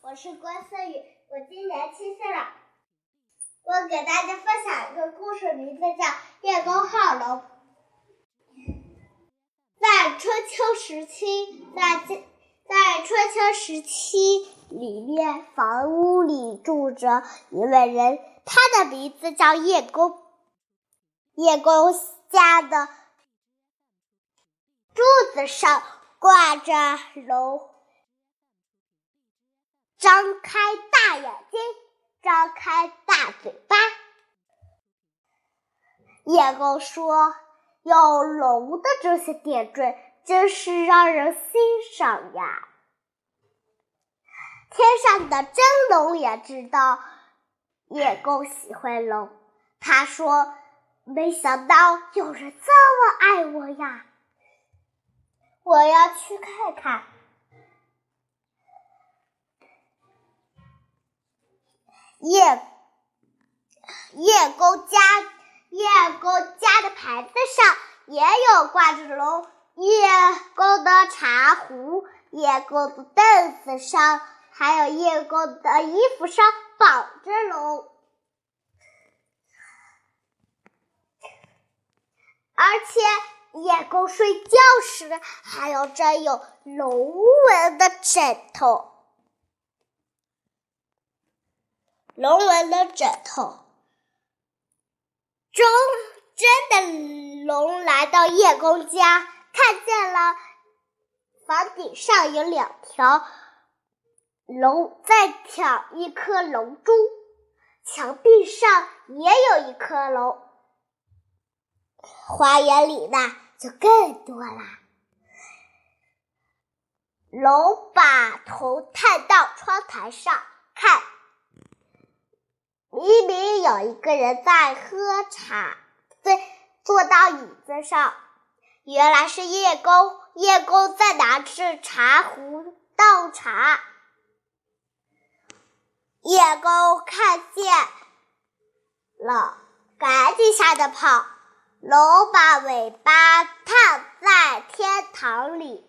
我是关思雨，我今年七岁了。我给大家分享一个故事，名字叫《叶公好龙》。在春秋时期，在在春秋时期里面，房屋里住着一位人，他的名字叫叶公。叶公家的柱子上挂着龙。张开大眼睛，张开大嘴巴。叶公说：“有龙的这些点缀，真是让人欣赏呀。”天上的真龙也知道叶公喜欢龙，他说：“没想到有人这么爱我呀，我要去看看。”叶叶公家叶公家的牌子上也有挂着龙，叶公的茶壶，叶公的凳子上，还有叶公的衣服上绑着龙，而且叶公睡觉时还有沾有龙纹的枕头。龙纹的枕头，中真的龙来到叶公家，看见了房顶上有两条龙在抢一颗龙珠，墙壁上也有一颗龙，花园里呢就更多啦。龙把头探到窗台上看。有一个人在喝茶，对，坐到椅子上，原来是叶公。叶公在拿着茶壶倒茶。叶公看见了，赶紧吓得跑。龙把尾巴探在天堂里，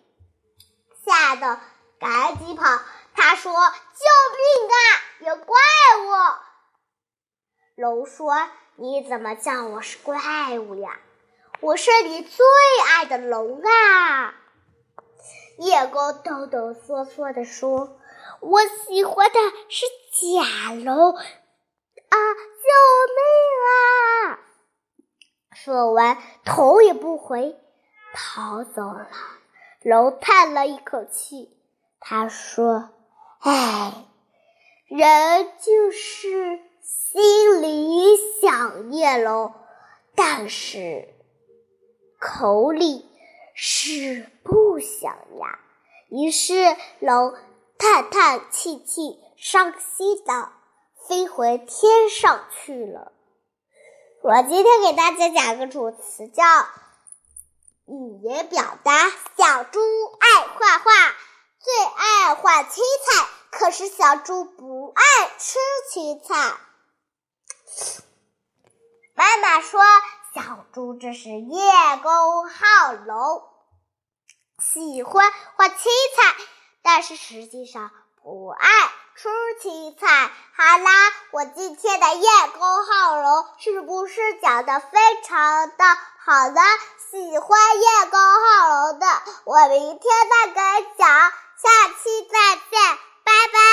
吓得赶紧跑。他说：“救命啊，有怪物！”龙说：“你怎么叫我是怪物呀？我是你最爱的龙啊！”叶公哆哆嗦嗦地说：“我喜欢的是假龙啊！救命啊！”说完，头也不回逃走了。龙叹了一口气，他说：“唉，人就是……”心里想念龙，但是口里是不想呀。于是龙叹叹气气，伤心的飞回天上去了。我今天给大家讲个主词，叫语言表达。小猪爱画画，最爱画青菜，可是小猪不爱吃青菜。妈妈说：“小猪这是叶公好龙，喜欢画青菜，但是实际上不爱吃青菜。”好啦，我今天的叶公好龙是不是讲的非常的好呢？喜欢叶公好龙的，我明天再给讲，下期再见。拜拜